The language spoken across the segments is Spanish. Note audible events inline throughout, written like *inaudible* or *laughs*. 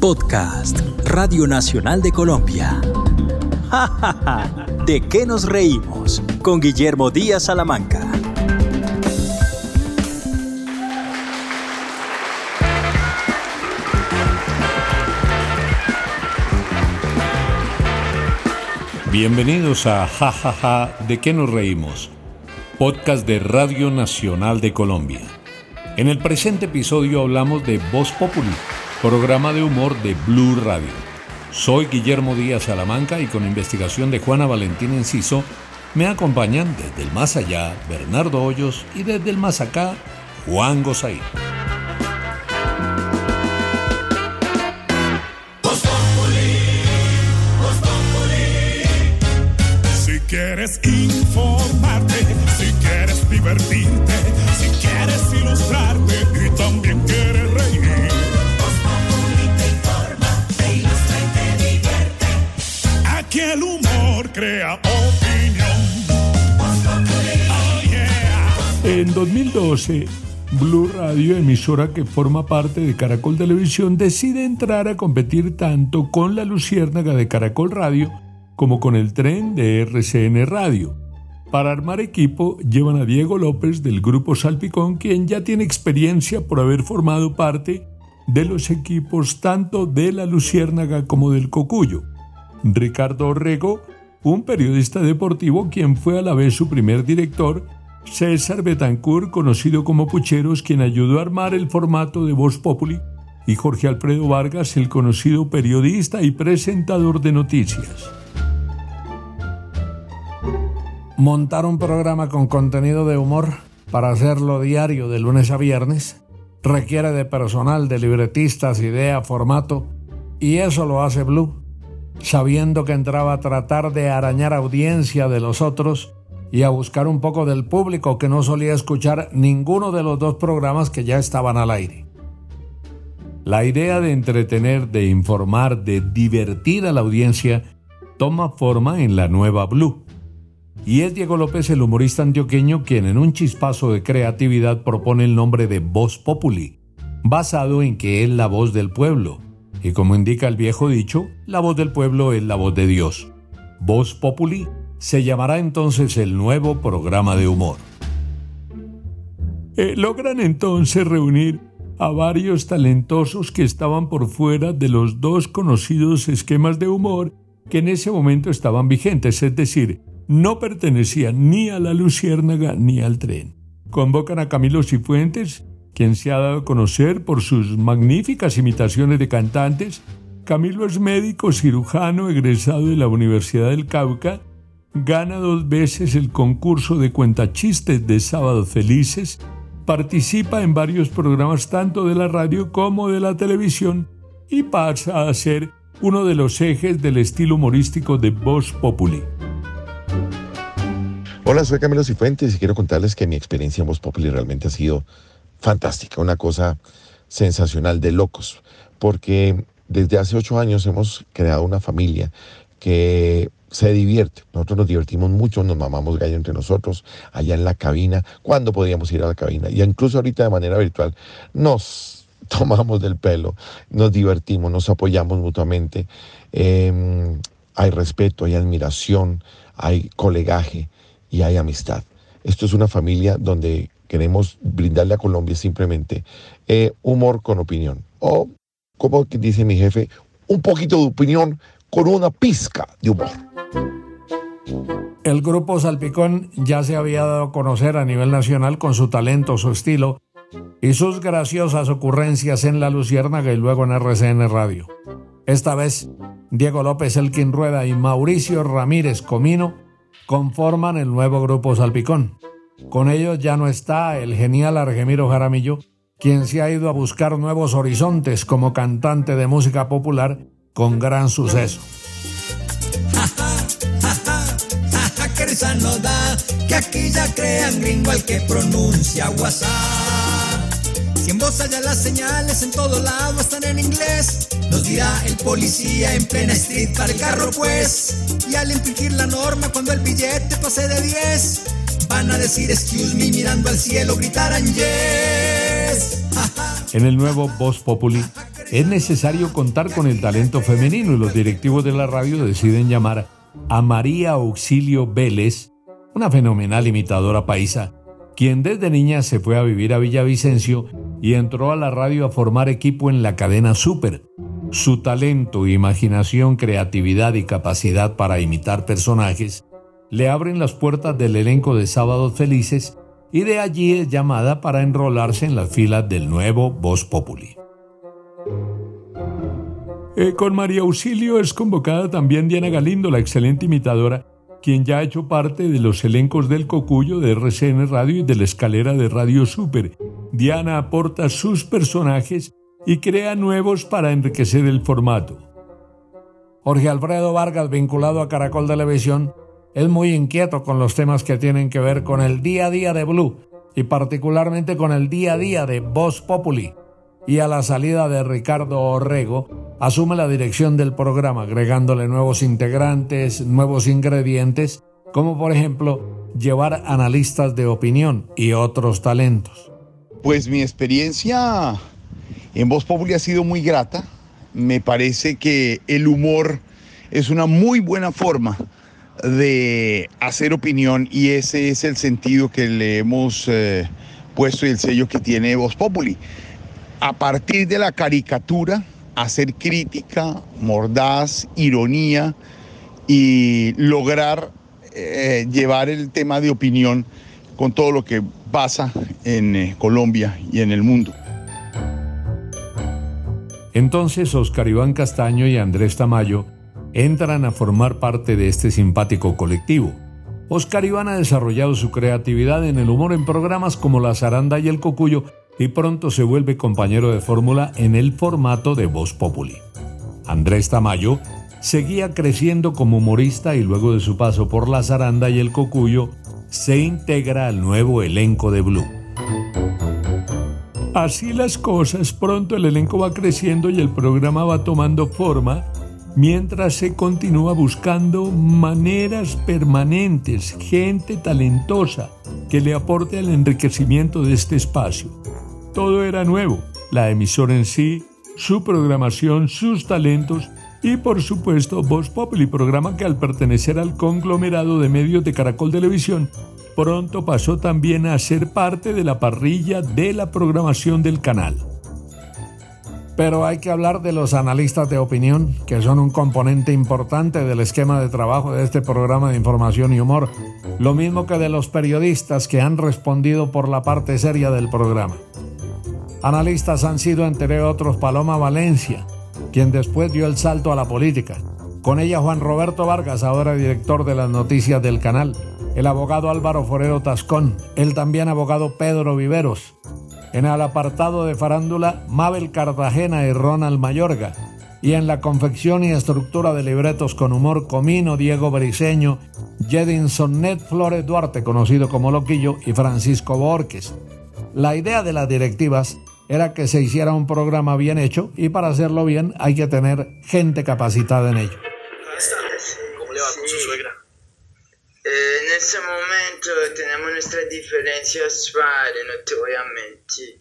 Podcast, Radio Nacional de Colombia. ¿De qué nos reímos? Con Guillermo Díaz Salamanca. Bienvenidos a Ja Ja Ja ¿De qué nos reímos? Podcast de Radio Nacional de Colombia. En el presente episodio hablamos de Voz Populi, programa de humor de Blue Radio. Soy Guillermo Díaz Salamanca y con investigación de Juana Valentín Enciso me acompañan desde el más allá Bernardo Hoyos y desde el más acá Juan Gosay. Si quieres informarte, si quieres divertirte, 2012, Blue Radio, emisora que forma parte de Caracol Televisión, decide entrar a competir tanto con la Luciérnaga de Caracol Radio como con el tren de RCN Radio. Para armar equipo llevan a Diego López del grupo Salpicón, quien ya tiene experiencia por haber formado parte de los equipos tanto de la Luciérnaga como del Cocuyo. Ricardo Orrego, un periodista deportivo quien fue a la vez su primer director, César Betancourt, conocido como Pucheros, quien ayudó a armar el formato de Voz Populi, y Jorge Alfredo Vargas, el conocido periodista y presentador de noticias. Montar un programa con contenido de humor para hacerlo diario de lunes a viernes requiere de personal, de libretistas, idea, formato, y eso lo hace Blue, sabiendo que entraba a tratar de arañar audiencia de los otros y a buscar un poco del público que no solía escuchar ninguno de los dos programas que ya estaban al aire. La idea de entretener, de informar, de divertir a la audiencia toma forma en la nueva Blue. Y es Diego López, el humorista antioqueño, quien en un chispazo de creatividad propone el nombre de Voz Populi, basado en que es la voz del pueblo. Y como indica el viejo dicho, la voz del pueblo es la voz de Dios. Voz Populi se llamará entonces el nuevo programa de humor. Eh, logran entonces reunir a varios talentosos que estaban por fuera de los dos conocidos esquemas de humor que en ese momento estaban vigentes, es decir, no pertenecían ni a la Luciérnaga ni al tren. Convocan a Camilo Cifuentes, quien se ha dado a conocer por sus magníficas imitaciones de cantantes. Camilo es médico cirujano egresado de la Universidad del Cauca, gana dos veces el concurso de cuentachistes de Sábados Felices, participa en varios programas tanto de la radio como de la televisión y pasa a ser uno de los ejes del estilo humorístico de Voz Populi. Hola, soy Camilo Cifuentes y quiero contarles que mi experiencia en Voz Populi realmente ha sido fantástica, una cosa sensacional de locos, porque desde hace ocho años hemos creado una familia que se divierte. Nosotros nos divertimos mucho, nos mamamos gallo entre nosotros, allá en la cabina, cuando podíamos ir a la cabina. Y incluso ahorita de manera virtual nos *laughs* tomamos del pelo, nos divertimos, nos apoyamos mutuamente. Eh, hay respeto, hay admiración, hay colegaje y hay amistad. Esto es una familia donde queremos brindarle a Colombia simplemente eh, humor con opinión. O, como dice mi jefe, un poquito de opinión con una pizca de humor. El grupo Salpicón ya se había dado a conocer a nivel nacional con su talento, su estilo y sus graciosas ocurrencias en La Luciérnaga y luego en RCN Radio. Esta vez, Diego López Elkin Rueda y Mauricio Ramírez Comino conforman el nuevo grupo Salpicón. Con ellos ya no está el genial Argemiro Jaramillo, quien se ha ido a buscar nuevos horizontes como cantante de música popular con gran suceso. no da, que aquí ya crean gringo al que pronuncia WhatsApp. Si en voz allá las señales en todo lado están en inglés, nos dirá el policía en plena street para el carro pues. Y al infringir la norma cuando el billete pase de 10, van a decir excuse me mirando al cielo gritarán yes. En el nuevo Voz Populi es necesario contar con el talento femenino y los directivos de la radio deciden llamar a María Auxilio Vélez, una fenomenal imitadora paisa, quien desde niña se fue a vivir a Villavicencio y entró a la radio a formar equipo en la cadena Super. Su talento, imaginación, creatividad y capacidad para imitar personajes le abren las puertas del elenco de Sábados Felices y de allí es llamada para enrolarse en las filas del nuevo Voz Populi. Eh, con María Auxilio es convocada también Diana Galindo, la excelente imitadora, quien ya ha hecho parte de los elencos del Cocuyo, de RCN Radio y de la escalera de Radio Super. Diana aporta sus personajes y crea nuevos para enriquecer el formato. Jorge Alfredo Vargas, vinculado a Caracol Televisión, es muy inquieto con los temas que tienen que ver con el día a día de Blue y particularmente con el día a día de Voz Populi. Y a la salida de Ricardo Orrego, asume la dirección del programa, agregándole nuevos integrantes, nuevos ingredientes, como por ejemplo llevar analistas de opinión y otros talentos. Pues mi experiencia en Voz Populi ha sido muy grata. Me parece que el humor es una muy buena forma de hacer opinión y ese es el sentido que le hemos eh, puesto y el sello que tiene Voz Populi. A partir de la caricatura, hacer crítica, mordaz, ironía y lograr eh, llevar el tema de opinión con todo lo que pasa en eh, Colombia y en el mundo. Entonces Oscar Iván Castaño y Andrés Tamayo entran a formar parte de este simpático colectivo. Oscar Iván ha desarrollado su creatividad en el humor en programas como La Zaranda y El Cocuyo y pronto se vuelve compañero de fórmula en el formato de Voz Populi. Andrés Tamayo seguía creciendo como humorista y luego de su paso por La Zaranda y El Cocuyo se integra al nuevo elenco de Blue. Así las cosas, pronto el elenco va creciendo y el programa va tomando forma mientras se continúa buscando maneras permanentes, gente talentosa que le aporte al enriquecimiento de este espacio. Todo era nuevo, la emisora en sí, su programación, sus talentos y por supuesto Voz Populi, programa que al pertenecer al conglomerado de medios de Caracol Televisión, pronto pasó también a ser parte de la parrilla de la programación del canal. Pero hay que hablar de los analistas de opinión, que son un componente importante del esquema de trabajo de este programa de información y humor, lo mismo que de los periodistas que han respondido por la parte seria del programa. Analistas han sido, entre otros, Paloma Valencia, quien después dio el salto a la política. Con ella Juan Roberto Vargas, ahora director de las noticias del canal. El abogado Álvaro Forero Tascón, el también abogado Pedro Viveros, en el apartado de farándula, Mabel Cartagena y Ronald Mayorga. Y en la confección y estructura de libretos con humor, Comino, Diego Briseño, Jedinson Ned Flores Duarte, conocido como Loquillo, y Francisco Borges. La idea de las directivas era que se hiciera un programa bien hecho y para hacerlo bien hay que tener gente capacitada en ello. ¿Cómo le va con su suegra? En este momento tenemos nuestras diferencias, padre, no te voy a mentir.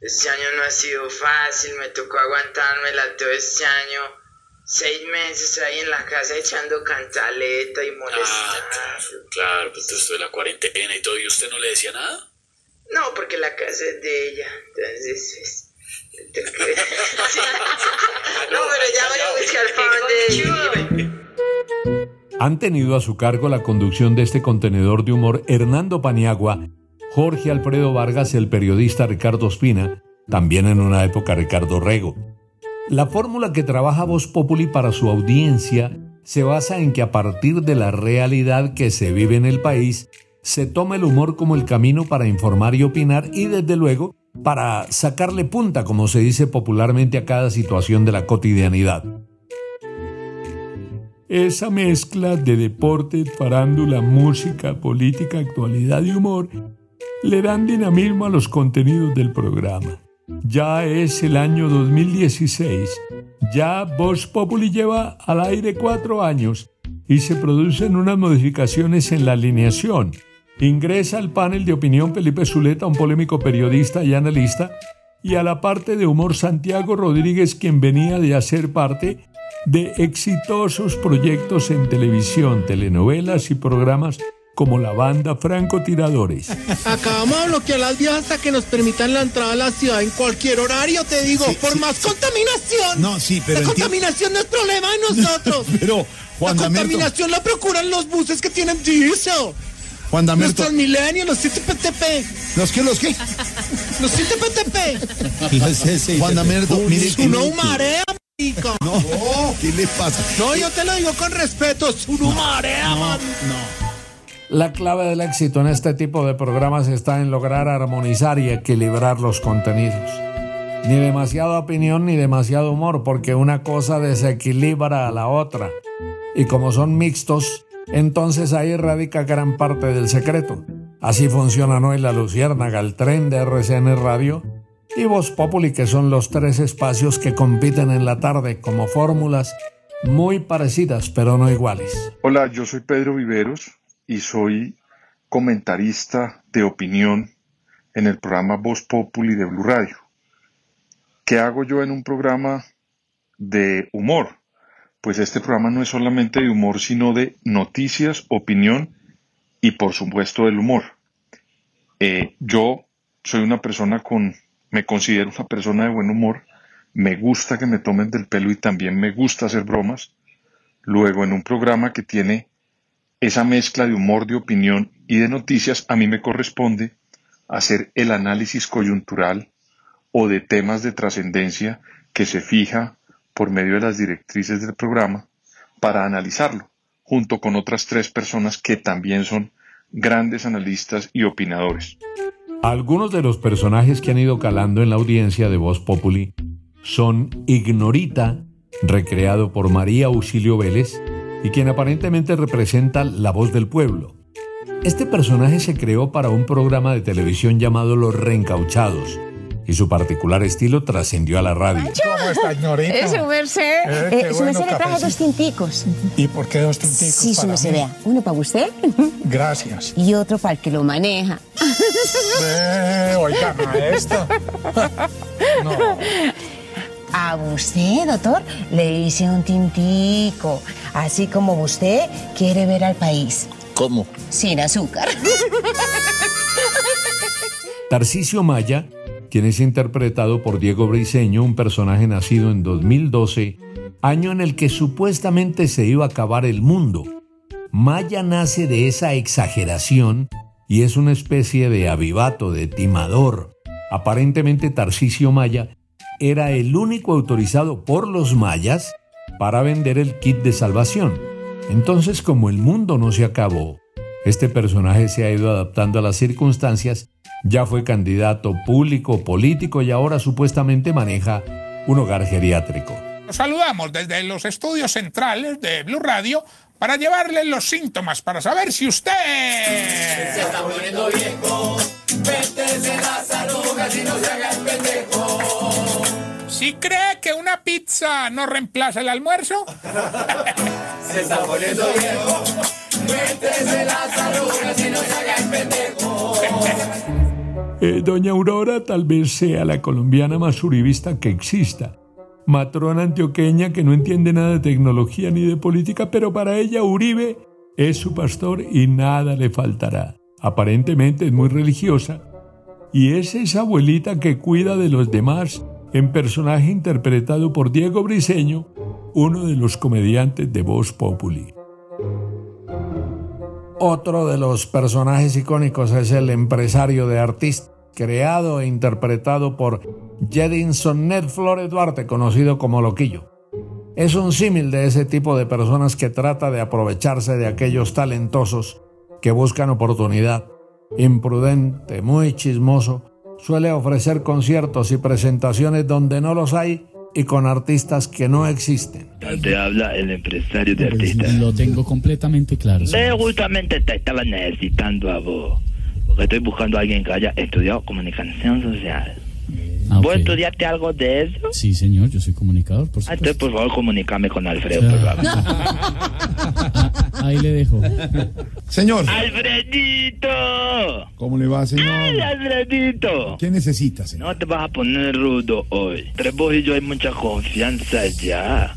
Este año no ha sido fácil, me tocó aguantármela todo este año. Seis meses ahí en la casa echando cantaleta y molestando. Ah, claro, pues esto de la cuarentena y todo, ¿y usted no le decía nada? No, porque la casa es de ella, entonces... *laughs* *laughs* no, pero ya voy a buscar para donde han tenido a su cargo la conducción de este contenedor de humor Hernando Paniagua, Jorge Alfredo Vargas, el periodista Ricardo Espina, también en una época Ricardo Rego. La fórmula que trabaja Voz Populi para su audiencia se basa en que a partir de la realidad que se vive en el país, se toma el humor como el camino para informar y opinar y desde luego para sacarle punta, como se dice popularmente, a cada situación de la cotidianidad. Esa mezcla de deporte, farándula, música, política, actualidad y humor le dan dinamismo a los contenidos del programa. Ya es el año 2016, ya Voz Populi lleva al aire cuatro años y se producen unas modificaciones en la alineación. Ingresa al panel de opinión Felipe Zuleta, un polémico periodista y analista, y a la parte de humor Santiago Rodríguez, quien venía de hacer parte de exitosos proyectos en televisión, telenovelas y programas como la banda Francotiradores. Acabamos de bloquear las vías hasta que nos permitan la entrada a la ciudad en cualquier horario, te digo, por más contaminación. No, sí, pero La enti- contaminación no es problema de nosotros. *laughs* Pero, Juan la Damerto- contaminación la procuran los buses que tienen diésel. Juan Damerto- Los Transmilenio, los CTPTP. ¿Los qué, los qué? Los CTPTP. *laughs* Juan Damerto, mire Uno no- marea, No, ¿qué le pasa? No, yo te lo digo con respeto. Es uno marea, man. La clave del éxito en este tipo de programas está en lograr armonizar y equilibrar los contenidos. Ni demasiada opinión ni demasiado humor, porque una cosa desequilibra a la otra. Y como son mixtos, entonces ahí radica gran parte del secreto. Así funcionan hoy la Luciérnaga, el tren de RCN Radio y Voz Populi, que son los tres espacios que compiten en la tarde como fórmulas muy parecidas pero no iguales. Hola, yo soy Pedro Viveros y soy comentarista de opinión en el programa Voz Populi de Blue Radio. ¿Qué hago yo en un programa de humor? Pues este programa no es solamente de humor, sino de noticias, opinión y por supuesto del humor. Eh, yo soy una persona con, me considero una persona de buen humor, me gusta que me tomen del pelo y también me gusta hacer bromas. Luego, en un programa que tiene esa mezcla de humor, de opinión y de noticias, a mí me corresponde hacer el análisis coyuntural o de temas de trascendencia que se fija por medio de las directrices del programa para analizarlo, junto con otras tres personas que también son grandes analistas y opinadores. Algunos de los personajes que han ido calando en la audiencia de Voz Populi son Ignorita, recreado por María Auxilio Vélez, y quien aparentemente representa la voz del pueblo. Este personaje se creó para un programa de televisión llamado Los Reencauchados, y su particular estilo trascendió a la radio. ¿Cómo está, Ignorita? Eh, su merced. Eh, Eh, su merced bueno, le traje cafecito. dos tinticos. ¿Y por qué dos tinticos Sí, su para merced, mí? vea. Uno para usted Gracias. y otro para el que lo maneja. Eh, oiga, maestro. *laughs* No. A usted, doctor, le hice un tintico. Así como usted quiere ver al país. ¿Cómo? Sin azúcar. Tarcisio Maya, quien es interpretado por Diego Briseño, un personaje nacido en 2012, año en el que supuestamente se iba a acabar el mundo. Maya nace de esa exageración y es una especie de avivato, de timador. Aparentemente Tarcisio Maya era el único autorizado por los mayas para vender el kit de salvación. Entonces, como el mundo no se acabó, este personaje se ha ido adaptando a las circunstancias, ya fue candidato público, político y ahora supuestamente maneja un hogar geriátrico. Los saludamos desde los estudios centrales de Blue Radio para llevarle los síntomas para saber si usted Se está poniendo viejo, métese las arrugas y no se haga el pendejo. si cree que una pizza no reemplaza el almuerzo. *laughs* Se está poniendo viejo, métese las arrugas y no se haga el pendejo. Eh, Doña Aurora tal vez sea la colombiana más uribista que exista. Matrona antioqueña que no entiende nada de tecnología ni de política, pero para ella Uribe es su pastor y nada le faltará. Aparentemente es muy religiosa y es esa abuelita que cuida de los demás en personaje interpretado por Diego Briseño, uno de los comediantes de Voz Populi. Otro de los personajes icónicos es el empresario de artista, creado e interpretado por Jedinson Ned Flores Duarte, conocido como Loquillo. Es un símil de ese tipo de personas que trata de aprovecharse de aquellos talentosos que buscan oportunidad. Imprudente, muy chismoso, suele ofrecer conciertos y presentaciones donde no los hay y con artistas que no existen. Te habla el empresario de artistas. Lo tengo completamente claro. Eh, justamente te estaba necesitando a vos. Porque estoy buscando a alguien que haya estudiado comunicación social. Ah, ¿Vos ok. estudiaste algo de eso? Sí, señor, yo soy comunicador, por Ah, supuesto. entonces, por favor, comunícame con Alfredo, por favor. *laughs* *laughs* Ah, ahí le dejo. Señor. ¡Alfredito! ¿Cómo le va, señor? ¡Ay, Alfredito! ¿Qué necesita, señor? No te vas a poner rudo hoy. Entre vos y yo hay mucha confianza ya.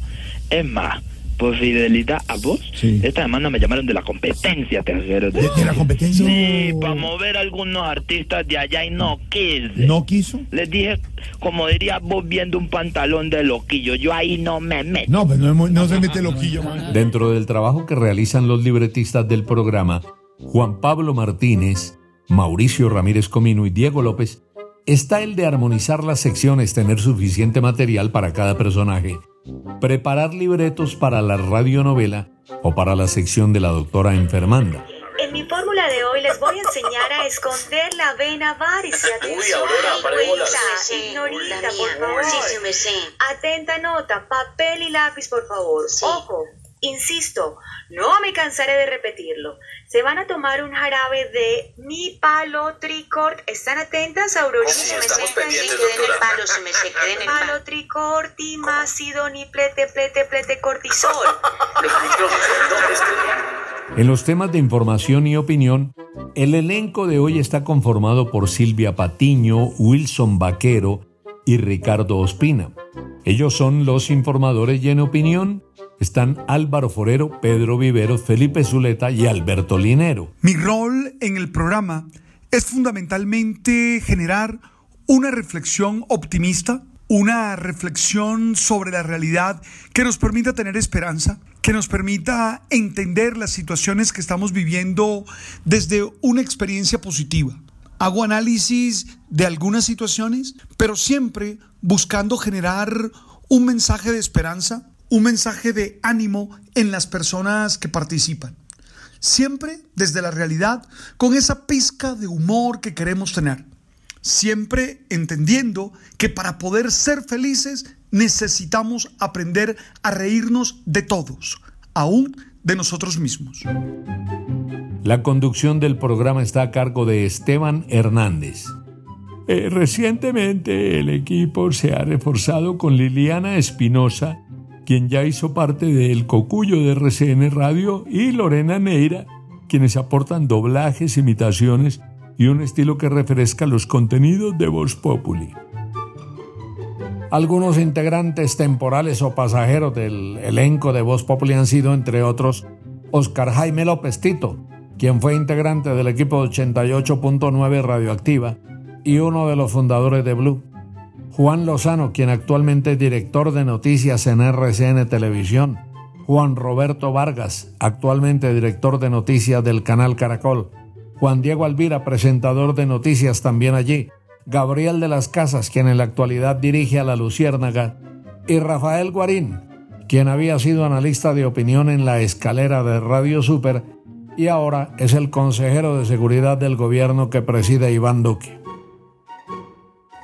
Es más, por fidelidad a vos, esta semana me llamaron de la competencia, te aseguro. ¿De, de la competencia? Sí, para mover a algunos artistas de allá y no quise. ¿No quiso? Les dije, como diría vos viendo un pantalón de loquillo, yo ahí no me meto. No, pues no, se mete loquillo, man. Dentro del trabajo que realizan los libretistas del programa, Juan Pablo Martínez, Mauricio Ramírez Comino y Diego López, está el de armonizar las secciones, tener suficiente material para cada personaje, preparar libretos para la radionovela o para la sección de la doctora enfermanda. En mi fórmula de hoy les voy a enseñar a esconder la vena varicia. Uy, Aurora. Ignorita, por favor. Atenta nota, papel y lápiz, por favor. Ojo, insisto, no me cansaré de repetirlo. Se van a tomar un jarabe de mi palo tricort. ¿Están atentas, Aurorita? Sí, estamos pendientes, queden doctora. *laughs* el palo, se me se queden el palo tricort, timácido, ni plete, plete, plete, cortisol. *laughs* En los temas de información y opinión, el elenco de hoy está conformado por Silvia Patiño, Wilson Vaquero y Ricardo Ospina. Ellos son los informadores y en opinión están Álvaro Forero, Pedro Vivero, Felipe Zuleta y Alberto Linero. Mi rol en el programa es fundamentalmente generar una reflexión optimista, una reflexión sobre la realidad que nos permita tener esperanza, que nos permita entender las situaciones que estamos viviendo desde una experiencia positiva. Hago análisis de algunas situaciones, pero siempre buscando generar un mensaje de esperanza, un mensaje de ánimo en las personas que participan. Siempre desde la realidad, con esa pizca de humor que queremos tener. Siempre entendiendo que para poder ser felices necesitamos aprender a reírnos de todos, aún de nosotros mismos. La conducción del programa está a cargo de Esteban Hernández. Eh, recientemente el equipo se ha reforzado con Liliana Espinosa, quien ya hizo parte del Cocuyo de RCN Radio, y Lorena Neira, quienes aportan doblajes, imitaciones y un estilo que refresca los contenidos de Voz Populi. Algunos integrantes temporales o pasajeros del elenco de Voz Populi han sido, entre otros, Oscar Jaime López Tito, quien fue integrante del equipo de 88.9 Radioactiva y uno de los fundadores de Blue. Juan Lozano, quien actualmente es director de noticias en RCN Televisión. Juan Roberto Vargas, actualmente director de noticias del canal Caracol. Juan Diego Alvira, presentador de noticias también allí. Gabriel de las Casas, quien en la actualidad dirige a La Luciérnaga. Y Rafael Guarín, quien había sido analista de opinión en la escalera de Radio Super y ahora es el consejero de seguridad del gobierno que preside Iván Duque.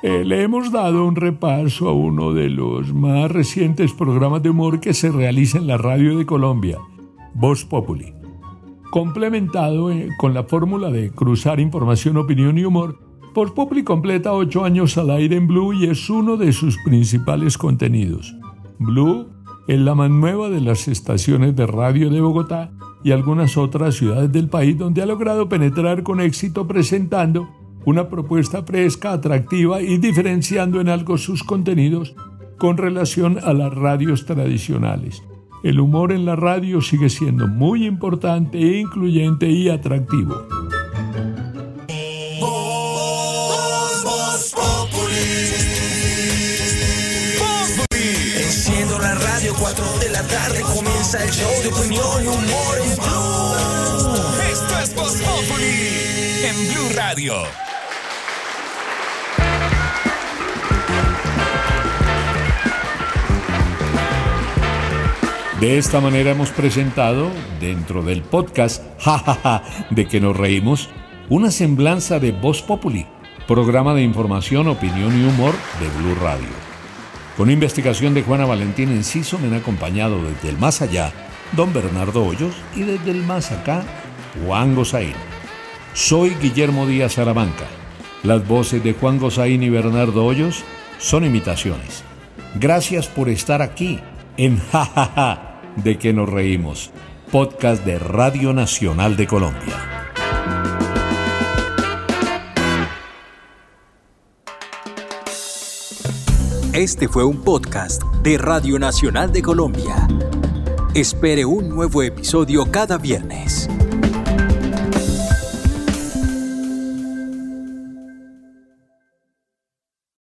Eh, le hemos dado un repaso a uno de los más recientes programas de humor que se realiza en la radio de Colombia, Voz Populi. Complementado eh, con la fórmula de cruzar información, opinión y humor, Voz Populi completa ocho años al aire en Blue y es uno de sus principales contenidos. Blue es la más nueva de las estaciones de radio de Bogotá y algunas otras ciudades del país donde ha logrado penetrar con éxito presentando una propuesta fresca, atractiva y diferenciando en algo sus contenidos con relación a las radios tradicionales. El humor en la radio sigue siendo muy importante, incluyente y atractivo. Enciendo la radio, 4 de la tarde comienza el show de opinión y humor en Blue. Esto es Voz Populi en Blue Radio. De esta manera hemos presentado, dentro del podcast *laughs* Jajaja de que nos reímos, una semblanza de Voz Populi, programa de información, opinión y humor de Blue Radio. Con investigación de Juana Valentín Enciso me han acompañado desde el más allá don Bernardo Hoyos y desde el más acá Juan Gozaín. Soy Guillermo Díaz Salamanca. Las voces de Juan Gozaín y Bernardo Hoyos son imitaciones. Gracias por estar aquí en *laughs* Jajaja de que nos reímos. podcast de Radio Nacional de Colombia. Este fue un podcast de Radio Nacional de Colombia. Espere un nuevo episodio cada viernes.